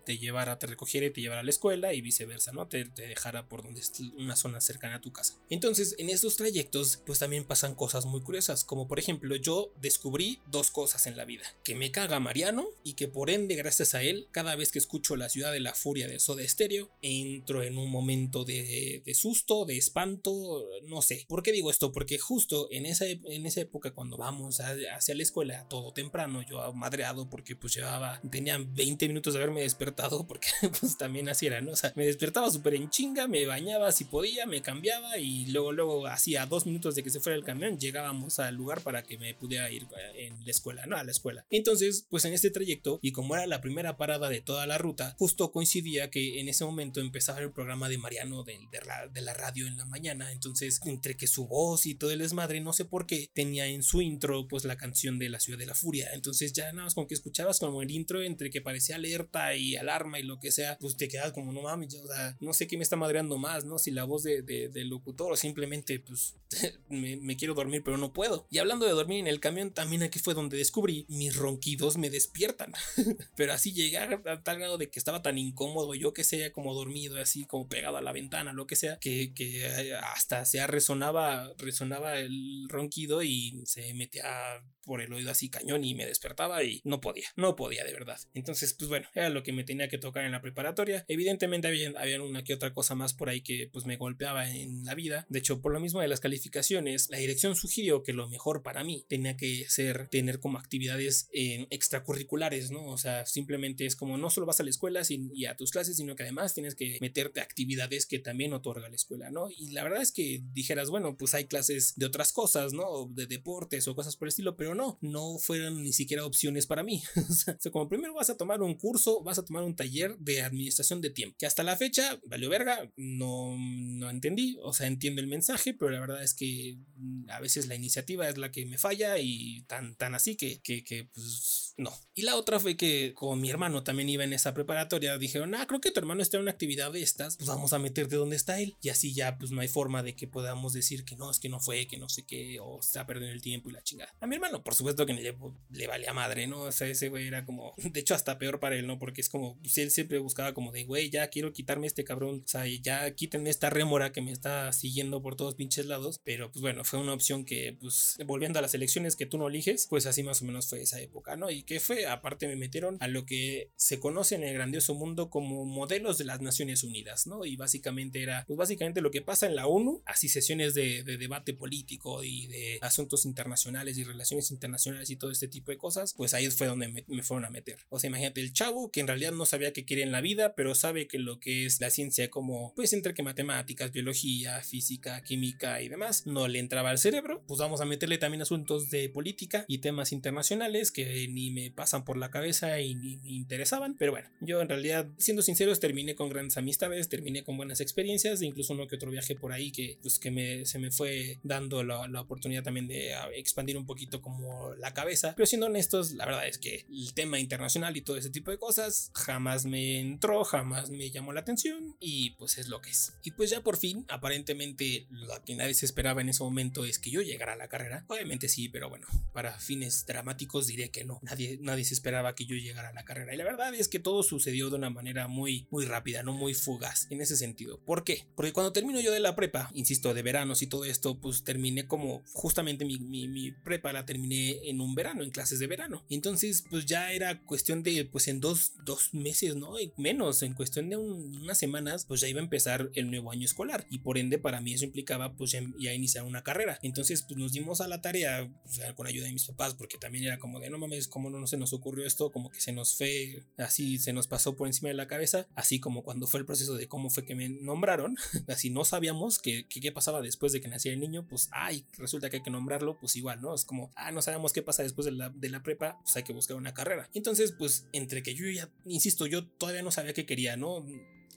te, llevara, te recogiera y te llevara a la escuela y viceversa, ¿no? Te, dejara por donde esté una zona cercana a tu casa. Entonces, en estos trayectos, pues también pasan cosas muy curiosas, como por ejemplo yo descubrí dos cosas en la vida, que me caga Mariano y que por ende gracias a él, cada vez que escucho la ciudad de la furia de Soda Stereo, entro en un momento de, susto, de espanto, no sé. ¿Por qué digo esto? Porque justo en esa, en esa época cuando vamos hacia la escuela todo temprano, yo madreado porque pues llevaba, tenía 20 minutos de haberme despertado [laughs] porque pues también así era, ¿no? O sea, me despertaba súper en chinga, me bañaba si podía, me cambiaba y luego luego hacía dos minutos de que se fuera el camión, llegábamos al lugar para que me pudiera ir eh, en la escuela, no a la escuela. Entonces, pues en este trayecto, y como era la primera parada de toda la ruta, justo coincidía que en ese momento empezaba el programa de Mariano de, de, la radio en la mañana. Entonces, entre que su voz y todo el desmadre, no sé por qué, tenía en su intro, pues la canción de la ciudad de la furia. Entonces, ya nada más con que escuchabas como el intro, entre que parecía alerta y alarma y lo que sea, pues te quedas como, no mames, o sea, no sé qué me está madreando más, ¿no? Si la voz de, del locutor o simplemente, pues, [laughs] [laughs] me, quiero dormir, pero no puedo. Y hablando de dormir en el camión, también aquí fue donde descubrí mis ronquidos me despiertan. [laughs] pero así llegar a tal grado de que estaba tan incómodo, yo que sea como dormido, así como pegado a la ventana, lo que sea, que, que hasta se resonaba, resonaba el ronquido y se metía por el oído así cañón y me despertaba y no podía, no podía de verdad. Entonces, pues bueno, era lo que me tenía que tocar en la preparatoria. Evidentemente había, había una que otra cosa más por ahí que pues me golpeaba en la vida. De hecho, por lo mismo de las calificaciones, la dirección sugirió que lo mejor para mí tenía que ser tener como actividades eh, extracurriculares, ¿no? O sea, simplemente es como no solo vas a la escuela y a tus clases, sino que además tienes que meterte actividades que también otorga la escuela, ¿no? Y la verdad es que dijeras, bueno, pues hay clases de otras cosas, ¿no? De deportes o cosas por el estilo, pero no, no fueron ni siquiera opciones para mí. [laughs] o sea, como primero vas a tomar un curso, vas a tomar un taller de administración de tiempo, que hasta la fecha, valió verga, no, no entendí, o sea, entiendo el mensaje, pero la verdad es que mm, a veces la iniciativa es la que me falla y tan, tan así que, que, que pues no. Y la otra fue que como mi hermano también iba en esa preparatoria, dijeron, ah, creo que tu hermano está en una actividad de estas, pues vamos a meterte donde está él. Y así ya pues no hay forma de que podamos decir que no, es que no fue, que no sé qué, o está perdiendo el tiempo y la chingada. A mi hermano, por supuesto que le, le valía madre, ¿no? O sea, ese güey era como, de hecho hasta peor para él, ¿no? Porque es como, si él siempre buscaba como de, güey, ya quiero quitarme este cabrón, o sea, ya quítenme esta rémora que me está siguiendo por todos pinches lados, pero pues bueno, fue una opción que pues volviendo a las elecciones que tú no eliges, pues así más o menos fue esa época, ¿no? Y que fue, aparte me metieron a lo que se conoce en el grandioso mundo como modelos de las Naciones Unidas, ¿no? Y básicamente era, pues básicamente lo que pasa en la ONU, así sesiones de, de debate político y de asuntos internacionales y relaciones internacionales y todo este tipo de cosas, pues ahí fue donde me, fueron a meter. O sea, imagínate el chavo que en realidad no sabía qué quería en la vida, pero sabe que lo que es la ciencia como, pues entre que matemáticas, biología, física, química y demás, no le entraba al cerebro, pues vamos a meterle también asuntos de política y temas internacionales que ni me pasan por la cabeza y me interesaban, pero bueno, yo en realidad, siendo sinceros, terminé con grandes amistades, terminé con buenas experiencias, incluso uno que otro viaje por ahí que, pues, que me, se me fue dando la, la oportunidad también de ah, expandir un poquito como la cabeza, pero siendo honestos, la verdad es que el tema internacional y todo ese tipo de cosas jamás me entró, jamás me llamó la atención y pues es lo que es. Y pues ya por fin, aparentemente lo que nadie se esperaba en ese momento es que yo llegara a la carrera. Obviamente sí, pero bueno, para fines dramáticos diré que no. Nadie, nadie se esperaba que yo llegara a la carrera. Y la verdad es que todo sucedió de una manera muy, muy rápida, no muy fugaz en ese sentido. ¿Por qué? Porque cuando termino yo de la prepa, insisto, de veranos y todo esto, pues terminé como justamente mi, mi, prepa la terminé en un verano, en clases de verano. Entonces, pues ya era cuestión de, pues en dos, dos meses, ¿no? Y menos, en cuestión de unas semanas, pues ya iba a empezar el nuevo año escolar. Y por ende, para mí eso implicaba, pues ya, iniciar una carrera. Entonces, pues nos dimos a la tarea, con ayuda de mis papás, porque también era como de, no mames, ¿cómo no, se nos ocurrió esto? Como que se nos fue, así se nos pasó por encima de la cabeza, así como cuando fue el proceso de cómo fue que me nombraron, [laughs] así no sabíamos qué pasaba después de que naciera el niño, pues, ay, resulta que hay que nombrarlo, pues igual, ¿no? Es como, ah, no sabemos qué pasa después de la, de la prepa, pues hay que buscar una carrera. Entonces, pues, entre que yo ya, insisto, yo todavía no sabía qué quería, ¿no?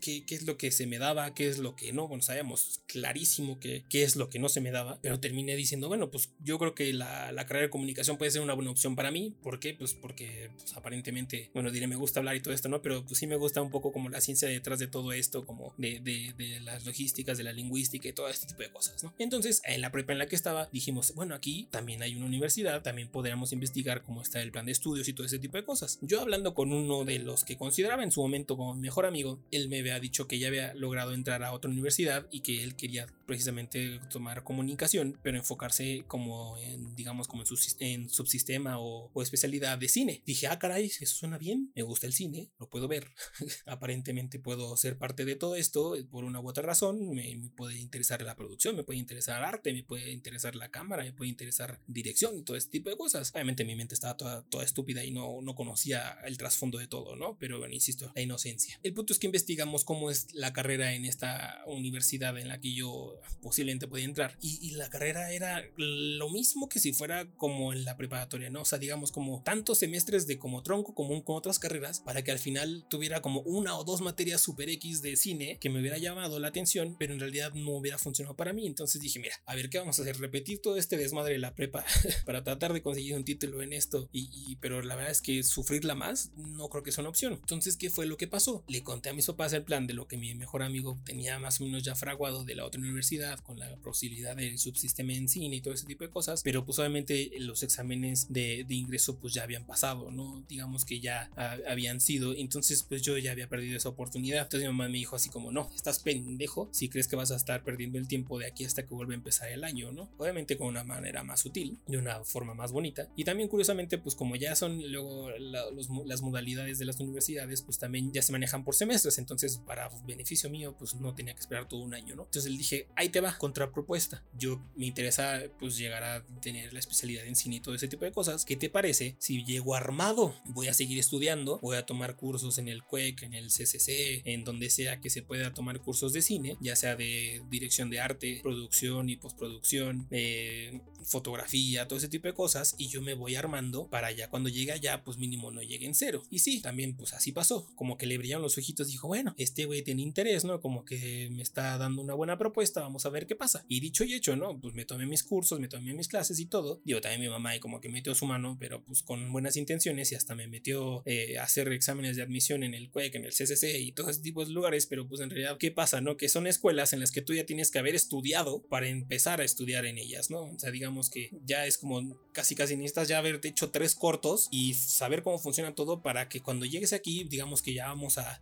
Qué, es lo que se me daba, qué es lo que no. Bueno, sabíamos clarísimo qué, qué es lo que no se me daba, pero terminé diciendo, bueno, pues yo creo que la, la carrera de comunicación puede ser una buena opción para mí. ¿Por qué? Pues porque pues, aparentemente, bueno, diré, me gusta hablar y todo esto, ¿no? Pero pues sí me gusta un poco como la ciencia detrás de todo esto, como de, de, las logísticas, de la lingüística y todo este tipo de cosas, ¿no? Entonces, en la prepa en la que estaba, dijimos, bueno, aquí también hay una universidad, también podríamos investigar cómo está el plan de estudios y todo ese tipo de cosas. Yo hablando con uno de los que consideraba en su momento como mi mejor amigo, él me había dicho que ya había logrado entrar a otra universidad y que él quería precisamente tomar comunicación, pero enfocarse como en, digamos, como en, subsistema o, especialidad de cine. Dije, ah, caray, eso suena bien, me gusta el cine, lo puedo ver. [laughs] Aparentemente puedo ser parte de todo esto por una u otra razón. Me, puede interesar la producción, me puede interesar arte, me puede interesar la cámara, me puede interesar dirección, todo este tipo de cosas. Obviamente mi mente estaba toda, toda estúpida y no, no conocía el trasfondo de todo, ¿no? Pero bueno, insisto, la inocencia. El punto es que investigamos cómo es la carrera en esta universidad en la que yo posiblemente podía entrar. Y, la carrera era lo mismo que si fuera como en la preparatoria, ¿no? O sea, digamos como tantos semestres de como tronco común con otras carreras para que al final tuviera como una o dos materias super X de cine que me hubiera llamado la atención, pero en realidad no hubiera funcionado para mí. Entonces dije, mira, a ver qué vamos a hacer, repetir todo este desmadre de la prepa [laughs] para tratar de conseguir un título en esto. Y, pero la verdad es que sufrirla más no creo que sea una opción. Entonces, ¿qué fue lo que pasó? Le conté a mis papás el plan de lo que mi mejor amigo tenía más o menos ya fraguado de la otra universidad con la posibilidad del subsistema en cine y todo ese tipo de cosas, pero pues obviamente los exámenes de, ingreso pues ya habían pasado, ¿no? Digamos que ya habían sido, entonces pues yo ya había perdido esa oportunidad. Entonces mi mamá me dijo así como, no, estás pendejo si crees que vas a estar perdiendo el tiempo de aquí hasta que vuelva a empezar el año, ¿no? Obviamente con una manera más sutil, de una forma más bonita. Y también curiosamente pues como ya son luego las modalidades de las universidades pues también ya se manejan por semestres, entonces para beneficio mío, pues no tenía que esperar todo un año, ¿no? Entonces le dije, ahí te va, contrapropuesta. Yo me interesa, pues, llegar a tener la especialidad en cine y todo ese tipo de cosas. ¿Qué te parece si llego armado? Voy a seguir estudiando, voy a tomar cursos en el CUEC, en el CCC, en donde sea que se pueda tomar cursos de cine, ya sea de dirección de arte, producción y postproducción, eh, fotografía, todo ese tipo de cosas, y yo me voy armando para ya cuando llegue allá, pues mínimo no llegue en cero. Y sí, también pues así pasó, como que le brillaron los ojitos, dijo, bueno, este güey tiene interés, ¿no? Como que me está dando una buena propuesta, vamos a ver qué pasa. Y dicho y hecho, ¿no? Pues me tomé mis cursos, me tomé mis clases y todo. Digo, también mi mamá y como que metió su mano, pero pues con buenas intenciones y hasta me metió eh, a hacer exámenes de admisión en el CUEC, en el CCC y todos ese tipo de lugares, pero pues en realidad, ¿qué pasa, no? Que son escuelas en las que tú ya tienes que haber estudiado para empezar a estudiar en ellas, ¿no? O sea, digamos que ya es como casi casi necesitas ya haberte hecho tres cortos y saber cómo funciona todo para que cuando llegues aquí, digamos que ya vamos a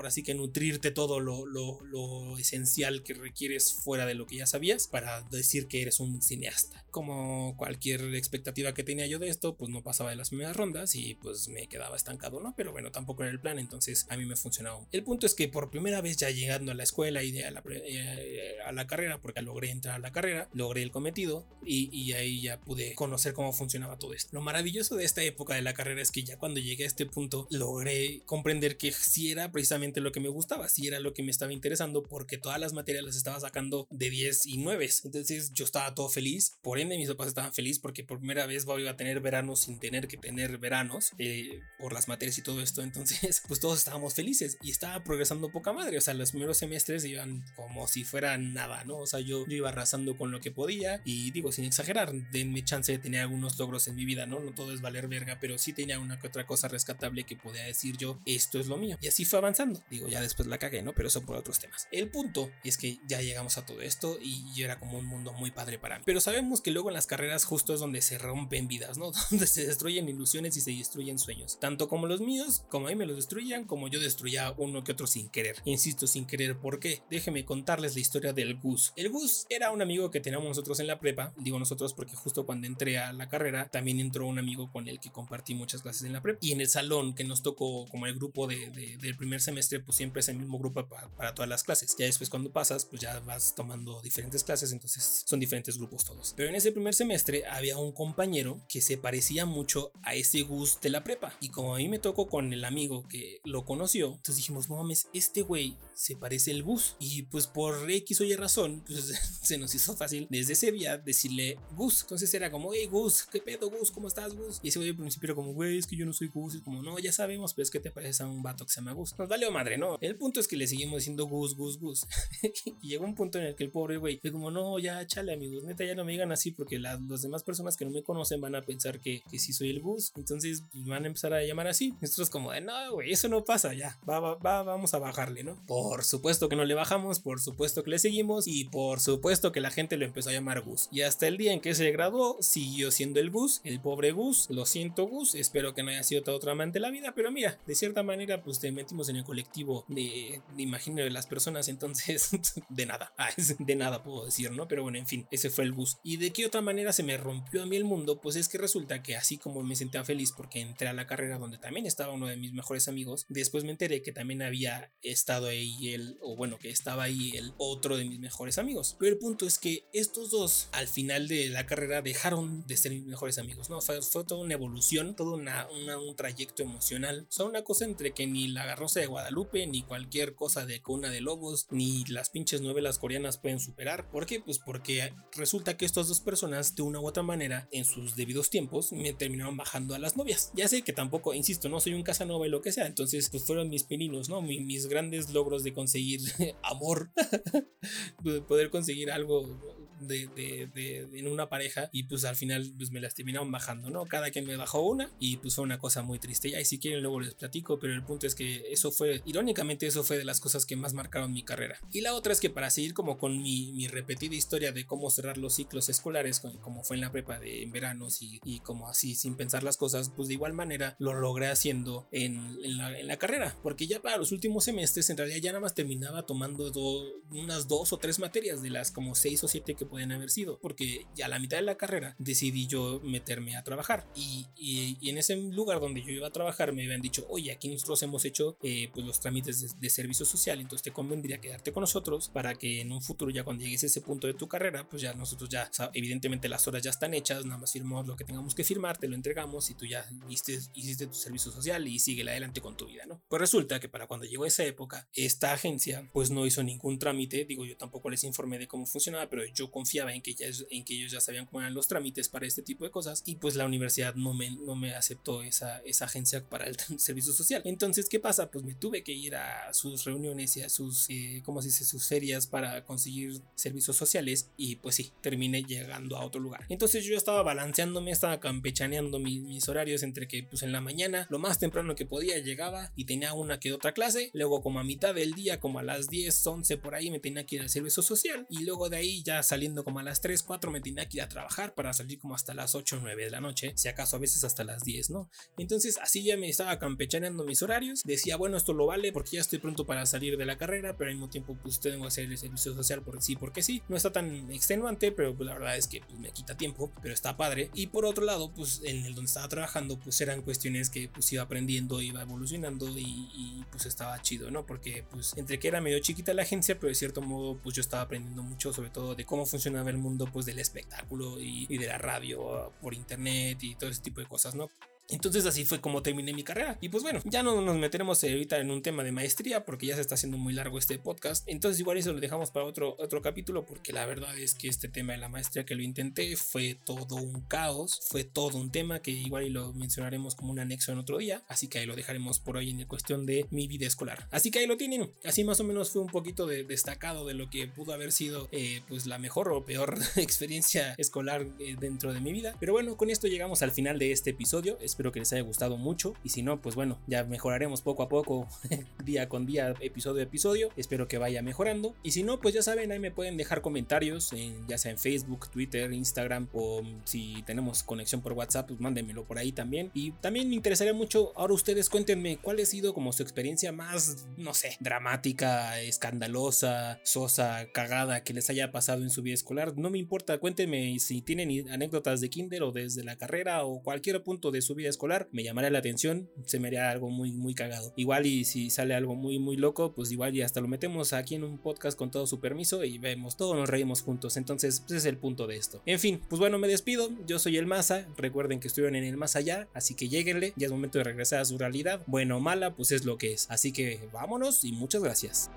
ahora sí que nutrirte todo lo, lo, esencial que requieres fuera de lo que ya sabías para decir que eres un cineasta. Como cualquier expectativa que tenía yo de esto, pues no pasaba de las primeras rondas y pues me quedaba estancado, ¿no? Pero bueno, tampoco era el plan, entonces a mí me funcionaba. El punto es que por primera vez ya llegando a la escuela y a la, eh, a la carrera, porque logré entrar a la carrera, logré el cometido y, y ahí ya pude conocer cómo funcionaba todo esto. Lo maravilloso de esta época de la carrera es que ya cuando llegué a este punto logré comprender que si era precisamente lo que me gustaba, si era lo que me estaba interesando, porque todas las materias las estaba sacando de 10 y 9. Entonces yo estaba todo feliz, por ende mis papás estaban felices porque por primera vez voy a tener veranos sin tener que tener veranos eh, por las materias y todo esto. Entonces, [laughs] pues todos estábamos felices y estaba progresando poca madre. O sea, los primeros semestres iban como si fueran nada, ¿no? O sea, yo, yo iba arrasando con lo que podía y digo, sin exagerar, denme chance de tener algunos logros en mi vida, ¿no? No todo es valer verga, pero sí tenía una que otra cosa rescatable que podía decir yo, esto es lo mío. Y así fue avanzando Digo, ya después la cagué, ¿no? Pero eso por otros temas. El punto es que ya llegamos a todo esto y yo era como un mundo muy padre para mí. Pero sabemos que luego en las carreras justo es donde se rompen vidas, ¿no? [laughs] Donde se destruyen ilusiones y se destruyen sueños. Tanto como los míos, como a mí me los destruían, como yo destruía uno que otro sin querer. Insisto, sin querer, ¿por qué? Déjenme contarles la historia del Gus. El Gus era un amigo que teníamos nosotros en la prepa, digo nosotros porque justo cuando entré a la carrera también entró un amigo con el que compartí muchas clases en la prepa. Y en el salón que nos tocó como el grupo de, del primer semestre, pues siempre es el mismo grupo para, para todas las clases. Ya después cuando pasas, pues ya vas tomando diferentes clases, entonces son diferentes grupos todos. Pero en ese primer semestre había un compañero que se parecía mucho a ese Gus de la prepa. Y como a mí me tocó con el amigo que lo conoció, entonces dijimos, no mames, este güey se parece el Gus. Y pues por X o Y razón, [laughs] pues se nos hizo fácil desde ese día decirle Gus. Entonces era como, hey Gus, ¿qué pedo Gus? ¿Cómo estás Gus? Y ese güey al principio era como, güey, es que yo no soy Gus. Y como, no, ya sabemos, pero es que te pareces a un vato que se llama Gus. Nos madre, ¿no? El punto es que le seguimos diciendo Gus, Gus, Gus. [laughs] y llegó un punto en el que el pobre güey fue como, no, ya chale amigos, neta, ya no me digan así porque las demás personas que no me conocen van a pensar que, que sí soy el Gus. Entonces pues, van a empezar a llamar así. Nosotros como de, no, güey, eso no pasa, ya, va, va, va, vamos a bajarle, ¿no? Por supuesto que no le bajamos, por supuesto que le seguimos y por supuesto que la gente lo empezó a llamar Gus. Y hasta el día en que se graduó, siguió siendo el Gus, el pobre Gus. Lo siento, Gus, espero que no haya sido todo amante la vida, pero mira, de cierta manera, pues te metimos en el colectivo de, imaginario de las personas, entonces, [laughs] de nada, ah, [laughs] de nada puedo decir, ¿no? Pero bueno, en fin, ese fue el Gus. ¿Y de qué otra manera se me rompió a mí el mundo? Pues es que resulta que así como me sentía feliz porque entré a la carrera donde también estaba uno de mis mejores amigos, después me enteré que también había estado ahí él, o bueno, que estaba ahí el otro de mis mejores amigos. Pero el punto es que estos dos al final de la carrera dejaron de ser mis mejores amigos, ¿no? Fue, fue toda una evolución, todo una, un trayecto emocional. Son una cosa entre que ni la Rosa de Guadalupe, ni cualquier cosa de Cuna de Lobos, ni las pinches novelas coreanas pueden superar. ¿Por qué? Pues porque resulta que estas dos personas, de una u otra manera, en sus debidos tiempos, me terminaron bajando a las novias. Ya sé que tampoco, insisto, no soy un casanova y lo que sea, entonces pues fueron mis peninos, ¿no? mis, mis grandes logros de conseguir [laughs] amor, [laughs] poder conseguir algo de, de, de, en una pareja y pues al final pues me las terminaron bajando, ¿no? Cada quien me bajó una y pues fue una cosa muy triste. Y si quieren luego les platico, pero el punto es que eso fue, irónicamente eso fue de las cosas que más marcaron mi carrera. Y la otra es que para seguir como con mi, mi repetida historia de cómo cerrar los ciclos escolares, como fue en la prepa de en veranos y, y como así sin pensar las cosas, pues de igual manera lo logré haciendo en, en, la, en la, carrera, porque ya para los últimos semestres en realidad ya nada más terminaba tomando do, unas dos o tres materias de las como seis o siete que pueden haber sido, porque ya a la mitad de la carrera decidí yo meterme a trabajar y, y, y, en ese lugar donde yo iba a trabajar me habían dicho, oye, aquí nosotros hemos hecho eh, pues los trámites de, de, servicio social, entonces te convendría quedarte con nosotros para que en un futuro ya cuando llegues a ese punto de tu carrera, pues ya nosotros ya, o sea, evidentemente las horas ya están hechas, nada más firmamos lo que tengamos que firmar, te lo entregamos y tú ya hiciste, hiciste tu servicio social y sigue adelante con tu vida, ¿no? Pues resulta que para cuando llegó esa época, esta agencia pues no hizo ningún trámite, digo yo tampoco les informé de cómo funcionaba, pero yo confiaba en que, ya, en que ellos ya sabían cómo eran los trámites para este tipo de cosas y pues la universidad no me, no me aceptó esa, esa agencia para el [laughs] servicio social. Entonces, ¿qué pasa? Pues me tuve que ir a sus reuniones y a sus, eh, ¿cómo se dice? Sus ferias para conseguir servicios sociales y pues sí, terminé llegando a otro lugar. Entonces yo estaba balanceándome, estaba campechaneando mis, horarios entre que pues en la mañana, lo más temprano que podía, llegaba y tenía una que otra clase, luego como a mitad del día, como a las 10, 11 por ahí, me tenía que ir al servicio social y luego de ahí ya saliendo como a las 3, 4 me tenía que ir a trabajar para salir como hasta las 8 o 9 de la noche, si acaso a veces hasta las 10, ¿no? Entonces así ya me estaba campechaneando mis horarios, decía, bueno, esto lo vale porque ya estoy pronto para salir de la carrera, pero al mismo tiempo pues tengo que hacer el servicio social porque sí, porque sí, no está tan extenuante, pero pues, la verdad es que pues, me quita tiempo, pero está padre. Y por otro lado, pues en el donde estaba trabajando, pues eran cuestiones que pues iba aprendiendo, iba evolucionando y, y pues estaba chido, ¿no? Porque pues entre que era medio chiquita la agencia, pero de cierto modo pues yo estaba aprendiendo mucho sobre todo de cómo funcionaba el mundo pues del espectáculo y, y de la radio por internet y todo ese tipo de cosas, ¿no? Entonces así fue como terminé mi carrera. Y pues bueno, ya no nos meteremos ahorita en un tema de maestría porque ya se está haciendo muy largo este podcast. Entonces igual eso lo dejamos para otro, otro capítulo porque la verdad es que este tema de la maestría que lo intenté fue todo un caos, fue todo un tema que igual y lo mencionaremos como un anexo en otro día. Así que ahí lo dejaremos por hoy en cuestión de mi vida escolar. Así que ahí lo tienen. Así más o menos fue un poquito de destacado de lo que pudo haber sido eh, pues la mejor o peor [laughs] experiencia escolar eh, dentro de mi vida. Pero bueno, con esto llegamos al final de este episodio. Espero que les haya gustado mucho y si no, pues bueno, ya mejoraremos poco a poco, [laughs] día con día, episodio a episodio, espero que vaya mejorando. Y si no, pues ya saben, ahí me pueden dejar comentarios, en, ya sea en Facebook, Twitter, Instagram o si tenemos conexión por WhatsApp, pues mándenmelo por ahí también. Y también me interesaría mucho, ahora ustedes cuéntenme cuál ha sido como su experiencia más, no sé, dramática, escandalosa, sosa, cagada que les haya pasado en su vida escolar, no me importa, cuéntenme si tienen anécdotas de kinder o desde la carrera o cualquier punto de su vida escolar, me llamará la atención, se me haría algo muy, muy cagado. Igual y si sale algo muy, muy loco, pues igual y hasta lo metemos aquí en un podcast con todo su permiso y vemos, todos nos reímos juntos. Entonces, pues es el punto de esto. En fin, pues bueno, me despido. Yo soy el Masa. Recuerden que estuvieron en el más allá, así que lleguenle. Ya es momento de regresar a su realidad. Bueno o mala, pues es lo que es. Así que vámonos y muchas gracias.